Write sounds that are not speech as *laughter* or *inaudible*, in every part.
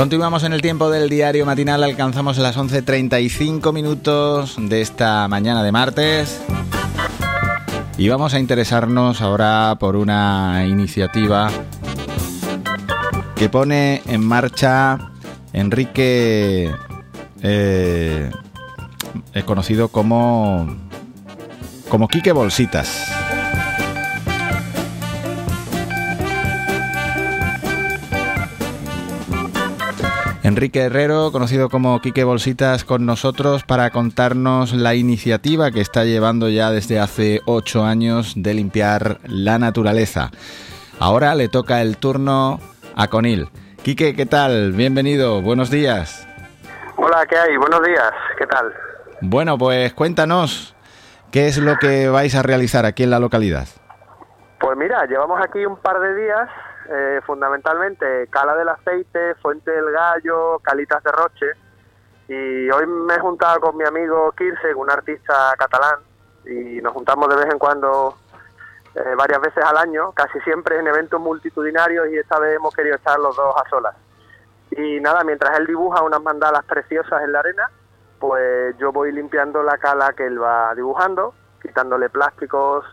Continuamos en el tiempo del diario matinal, alcanzamos las 11.35 minutos de esta mañana de martes y vamos a interesarnos ahora por una iniciativa que pone en marcha Enrique, eh, conocido como, como Quique Bolsitas. Enrique Herrero, conocido como Quique Bolsitas, con nosotros para contarnos la iniciativa que está llevando ya desde hace ocho años de limpiar la naturaleza. Ahora le toca el turno a Conil. Quique, ¿qué tal? Bienvenido, buenos días. Hola, ¿qué hay? Buenos días, ¿qué tal? Bueno, pues cuéntanos, ¿qué es lo que vais a realizar aquí en la localidad? Pues mira, llevamos aquí un par de días eh, fundamentalmente Cala del Aceite, Fuente del Gallo, Calitas de Roche. Y hoy me he juntado con mi amigo Kirse, un artista catalán, y nos juntamos de vez en cuando, eh, varias veces al año, casi siempre en eventos multitudinarios, y esta vez hemos querido estar los dos a solas. Y nada, mientras él dibuja unas mandalas preciosas en la arena, pues yo voy limpiando la cala que él va dibujando, quitándole plásticos,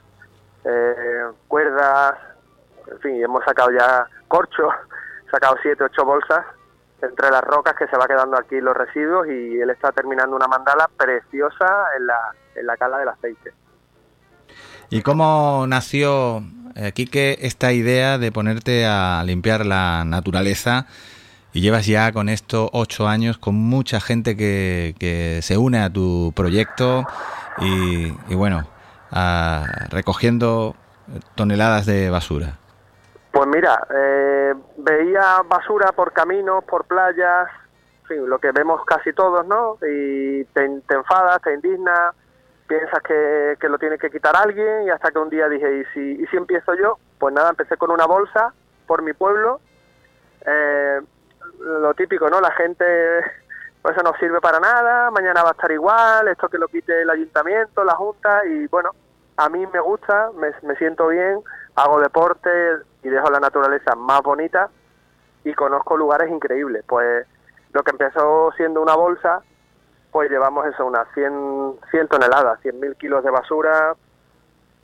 eh, cuerdas, en fin, hemos sacado ya corcho, *laughs* sacado siete, ocho bolsas entre las rocas que se va quedando aquí los residuos y él está terminando una mandala preciosa en la, en la cala del aceite. ¿Y cómo nació, eh, Quique, esta idea de ponerte a limpiar la naturaleza? Y llevas ya con esto ocho años con mucha gente que, que se une a tu proyecto y bueno, recogiendo toneladas de basura. Pues mira, eh, veía basura por caminos, por playas, lo que vemos casi todos, ¿no? Y te, enfadas, te indignas, piensas que, lo tiene que quitar alguien y hasta que un día dije, ¿y si, ¿y si empiezo yo? Pues nada, empecé con una bolsa por mi pueblo. Eh, lo típico, ¿no? La gente, *laughs* pues eso no sirve para nada, mañana va a estar igual, esto que lo quite el ayuntamiento, la junta y bueno, a mí me gusta, me, siento bien, hago deporte, y dejo la naturaleza más bonita y conozco lugares increíbles. Pues lo que empezó siendo una bolsa, pues llevamos eso, unas 100, 100 toneladas, 100.000 kilos de basura,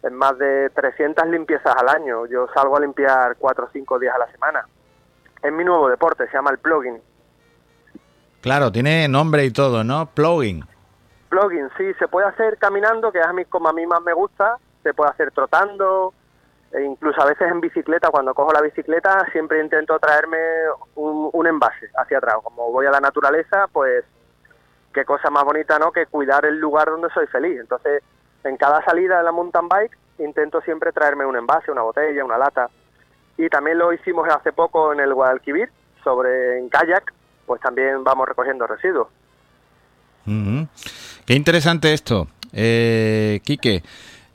en más de 300 limpiezas al año. Yo salgo a limpiar 4 o 5 días a la semana. Es mi nuevo deporte, se llama el plugging. Claro, tiene nombre y todo, ¿no? Plugging. Sí, se puede hacer caminando, que es a mí como a mí más me gusta, se puede hacer trotando, e incluso a veces en bicicleta, cuando cojo la bicicleta, siempre intento traerme un, envase hacia atrás. Como voy a la naturaleza, pues qué cosa más bonita, ¿no? Que cuidar el lugar donde soy feliz. Entonces, en cada salida de la mountain bike, intento siempre traerme un envase, una botella, una lata. Y también lo hicimos hace poco en el Guadalquivir, sobre en kayak, pues también vamos recogiendo residuos. Qué interesante esto. Eh, Quique,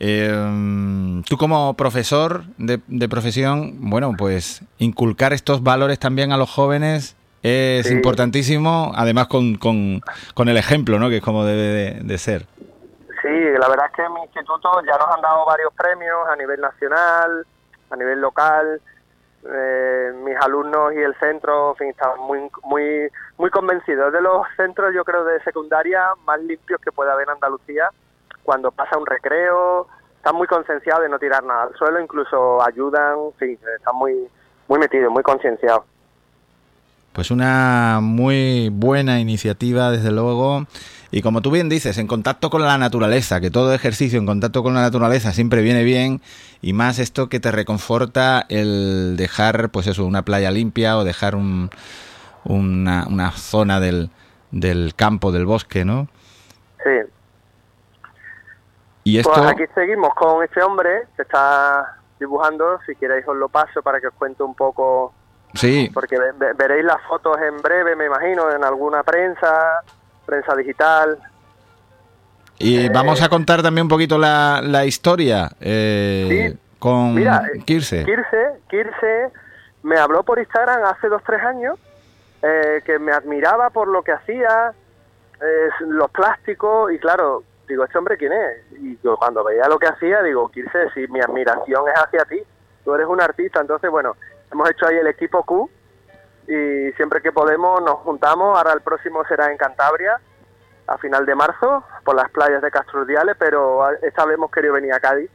eh, tú como profesor de, profesión, bueno, pues inculcar estos valores también a los jóvenes es importantísimo, además con, con, el ejemplo, ¿no? Que es como debe de, ser. Sí, la verdad es que en mi instituto ya nos han dado varios premios a nivel nacional, a nivel local. Eh, mis alumnos y el centro, en fin, están muy, muy, muy convencidos de los centros, yo creo, de secundaria más limpios que puede haber en Andalucía cuando pasa un recreo, están muy concienciados de no tirar nada al suelo, incluso ayudan, sí, están muy, muy metidos, muy concienciados. Pues una muy buena iniciativa, desde luego. Y como tú bien dices, en contacto con la naturaleza, que todo ejercicio en contacto con la naturaleza siempre viene bien, y más esto que te reconforta el dejar, pues eso, una playa limpia o dejar un, una, una zona del, del campo, del bosque, ¿no? Sí, pues aquí seguimos con este hombre que está dibujando. Si queréis os lo paso para que os cuente un poco. Sí. Porque veréis las fotos en breve, me imagino, en alguna prensa, prensa digital. Y eh, vamos a contar también un poquito la, la historia eh, con Mira, eh, Kirse. Kirse. Kirse me habló por Instagram hace dos, tres años, que me admiraba por lo que hacía, los plásticos, y claro, digo, ¿este hombre quién es? Y yo cuando veía lo que hacía, digo, Kirse, si mi admiración es hacia ti, tú eres un artista, entonces bueno, hemos hecho ahí el equipo Q y siempre que podemos nos juntamos. Ahora el próximo será en Cantabria, a final de marzo, por las playas de Castrurdiales, pero esta vez hemos querido venir a Cádiz,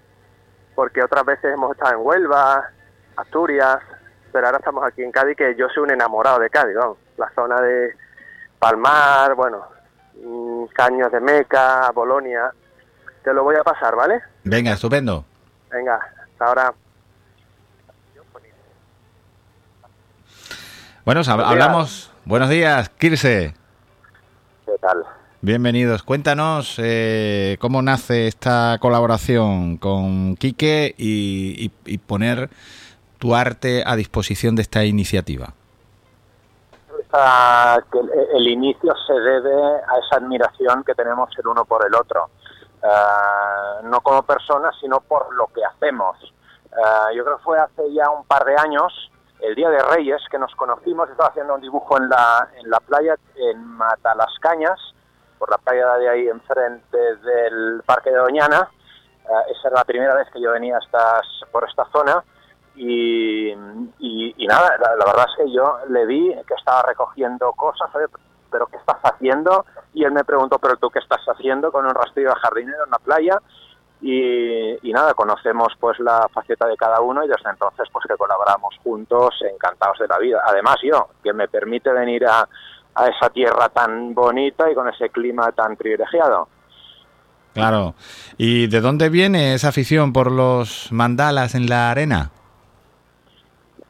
porque otras veces hemos estado en Huelva, Asturias, pero ahora estamos aquí en Cádiz, que yo soy un enamorado de Cádiz, la zona de Palmar, bueno, mm, Caños de Meca, Bolonia. Te lo voy a pasar, ¿vale? Venga, estupendo. Venga, hasta ahora. Bueno, hablamos. Buenos días, Kirse. ¿Qué tal? Bienvenidos. Cuéntanos eh, cómo nace esta colaboración con Quique y, poner tu arte a disposición de esta iniciativa. el, inicio se debe a esa admiración que tenemos el uno por el otro, uh, no como personas, sino por lo que hacemos. Uh, yo creo que fue hace ya un par de años, el Día de Reyes, que nos conocimos, estaba haciendo un dibujo en la, en la playa en Matalascañas, por la playa de ahí enfrente del Parque de Doñana. Eh, esa era la primera vez que yo venía estas, por esta zona y, y, nada, la, verdad es que yo le vi que estaba recogiendo cosas, pero ¿qué estás haciendo? Y él me preguntó, ¿pero tú qué estás haciendo con un rastrillo de jardinero en la playa? Y, y, nada, conocemos pues la faceta de cada uno y desde entonces pues que colaboramos juntos, encantados de la vida. Además yo, que me permite venir a, a esa tierra tan bonita y con ese clima tan privilegiado. Claro. ¿Y de dónde viene esa afición por los mandalas en la arena?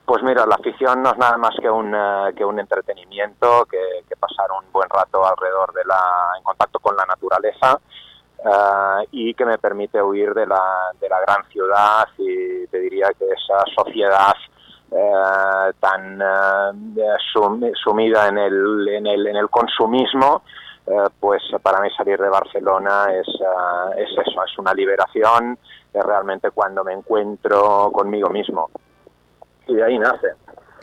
Pues mira, la afición no es nada más que un, eh, que un entretenimiento, que, pasar un buen rato alrededor de la, en contacto con la naturaleza eh, y que me permite huir de la, de la gran ciudad y te diría que esa sociedad eh, tan eh, sumida en el, en el, en el consumismo, eh, pues para mí salir de Barcelona es, es eso, es una liberación, es realmente cuando me encuentro conmigo mismo. Y de ahí nace.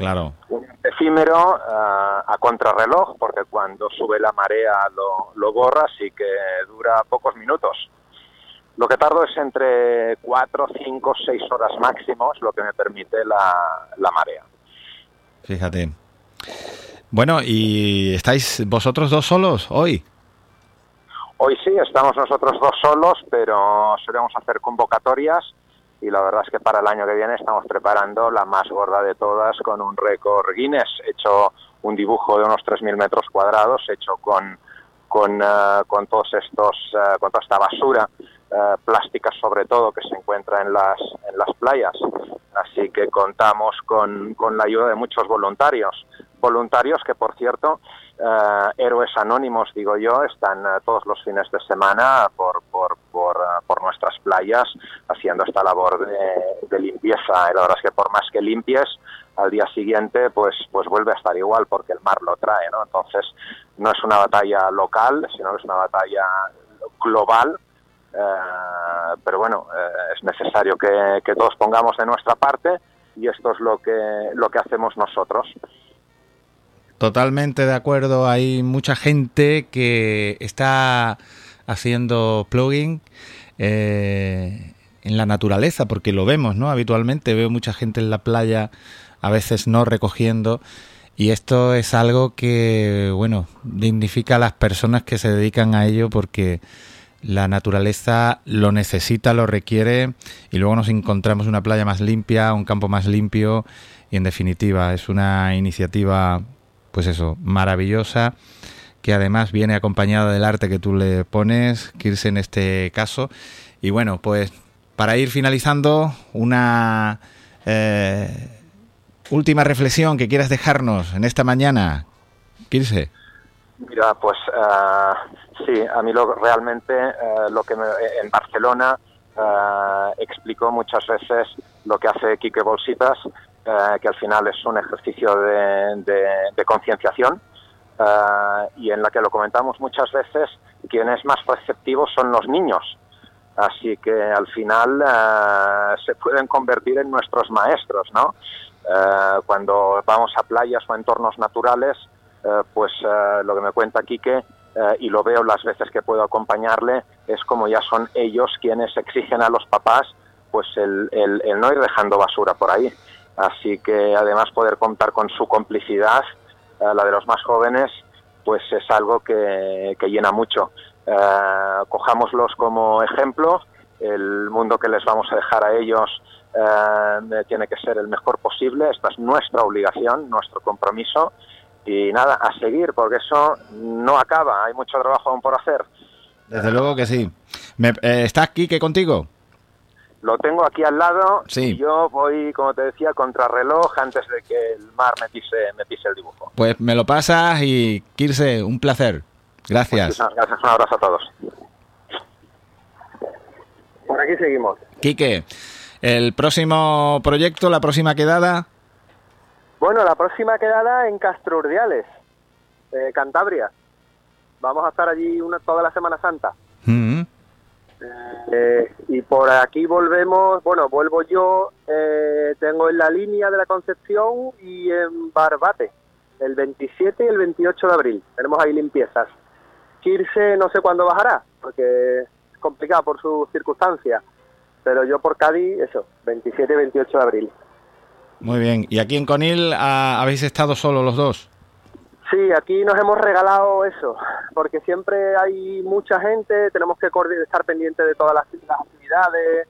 Claro. Un efímero a contrarreloj, porque cuando sube la marea lo, lo borra, así que dura pocos minutos. Lo que tardo es entre 4, 5, 6 horas máximo, lo que me permite la, marea. Fíjate. Bueno, ¿y estáis vosotros dos solos hoy? Hoy sí, estamos nosotros dos solos, pero solemos hacer convocatorias y la verdad es que para el año que viene estamos preparando la más gorda de todas con un récord Guinness. He hecho un dibujo de unos 3.000 metros cuadrados, hecho con, con, eh, con todos estos, uh, con toda esta basura eh, plásticas sobre todo que se encuentra en las, en las playas. Así que contamos con, con la ayuda de muchos voluntarios. Voluntarios que, por cierto, héroes anónimos, digo yo, están todos los fines de semana por, por, nuestras playas haciendo esta labor de, de limpieza. Y la verdad es que por más que limpies, al día siguiente pues, pues vuelve a estar igual porque el mar lo trae. ¿no? Entonces, no es una batalla local, sino que es una batalla global eh, pero bueno, eh, es necesario que, todos pongamos de nuestra parte y esto es lo que, lo que hacemos nosotros. Totalmente de acuerdo. Hay mucha gente que está haciendo plugin eh, en la naturaleza, porque lo vemos, ¿no? Habitualmente veo mucha gente en la playa, a veces no recogiendo. Y esto es algo que, bueno, dignifica a las personas que se dedican a ello porque la naturaleza lo necesita, lo requiere y luego nos encontramos una playa más limpia, un campo más limpio y en definitiva es una iniciativa pues eso, maravillosa que además viene acompañada del arte que tú le pones, Kirse en este caso. Y bueno, pues para ir finalizando, una eh, última reflexión que quieras dejarnos en esta mañana, Kirse. Mira, pues uh, sí, a mí lo, realmente uh, lo que me, en Barcelona uh, explicó muchas veces lo que hace Quique Bolsitas, que al final es un ejercicio de, de, de concienciación y en la que lo comentamos muchas veces, quien es más receptivo son los niños. Así que al final se pueden convertir en nuestros maestros, ¿no? cuando vamos a playas o entornos naturales, pues lo que me cuenta Quique, eh, y lo veo las veces que puedo acompañarle, es como ya son ellos quienes exigen a los papás pues el, el, no ir dejando basura por ahí. Así que además poder contar con su complicidad la de los más jóvenes, pues es algo que, que llena mucho. cojámoslos como ejemplo, el mundo que les vamos a dejar a ellos tiene que ser el mejor posible, esta es nuestra obligación, nuestro compromiso y nada, a seguir, porque eso no acaba, hay mucho trabajo aún por hacer. Desde luego que sí. Me, eh, ¿Está Quique contigo? Lo tengo aquí al lado sí. y yo voy, como te decía, reloj antes de que el mar me pise, me pise el dibujo. Pues me lo pasas y, Kirse, un placer. Gracias. gracias, un abrazo a todos. Por aquí seguimos. Quique, el próximo proyecto, la próxima quedada. Bueno, la próxima quedada en Castro Urdiales, eh, Cantabria. Vamos a estar allí una, toda la Semana Santa. Mm. Eh, y por aquí volvemos, bueno, vuelvo yo, eh, tengo en la línea de la Concepción y en Barbate, el 27 y el 28 de abril. Tenemos ahí limpiezas. Kirse no sé cuándo bajará, porque es complicado por sus circunstancias, pero yo por Cádiz, eso, 27 y 28 de abril. Muy bien. ¿Y aquí en Conil ah, habéis estado solo los dos? Sí, aquí nos hemos regalado eso, porque siempre hay mucha gente, tenemos que estar pendientes de todas las, actividades,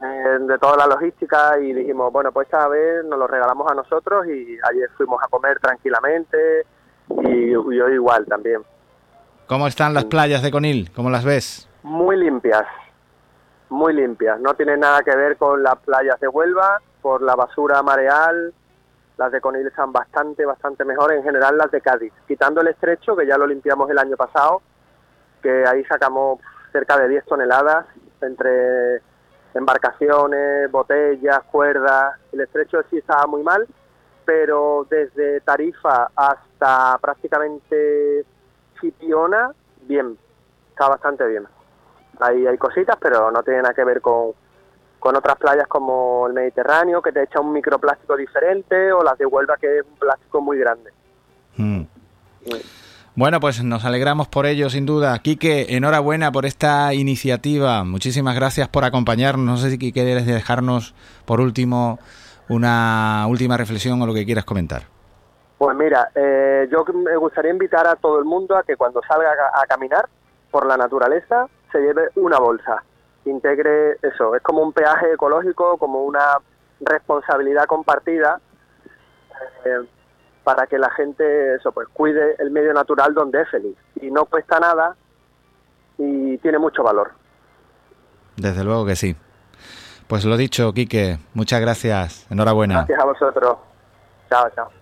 de toda la logística y dijimos, bueno, pues esta vez nos lo regalamos a nosotros y ayer fuimos a comer tranquilamente y yo igual también. ¿Cómo están las playas de Conil? ¿Cómo las ves? Muy limpias, muy limpias. No tiene nada que ver con las playas de Huelva, por la basura mareal, las de Conil están bastante, bastante mejor, en general las de Cádiz, quitando el estrecho, que ya lo limpiamos el año pasado, que ahí sacamos cerca de 10 toneladas entre embarcaciones, botellas, cuerdas, el estrecho sí estaba muy mal, pero desde Tarifa hasta prácticamente Chipiona, bien, está bastante bien. Ahí hay cositas, pero no tiene nada que ver con, con otras playas como el Mediterráneo, que te echa un microplástico diferente, o las de Huelva, que es un plástico muy grande. Hmm. Bueno, pues nos alegramos por ello, sin duda. Quique, enhorabuena por esta iniciativa. Muchísimas gracias por acompañarnos. No sé si quieres dejarnos, por último, una última reflexión o lo que quieras comentar. Pues mira, eh, yo me gustaría invitar a todo el mundo a que cuando salga a caminar por la naturaleza se lleve una bolsa integre eso, es como un peaje ecológico, como una responsabilidad compartida eh, para que la gente eso pues cuide el medio natural donde es feliz y no cuesta nada y tiene mucho valor. Desde luego que sí. Pues lo dicho, Quique, muchas gracias. Enhorabuena. Gracias a vosotros. Chao, chao.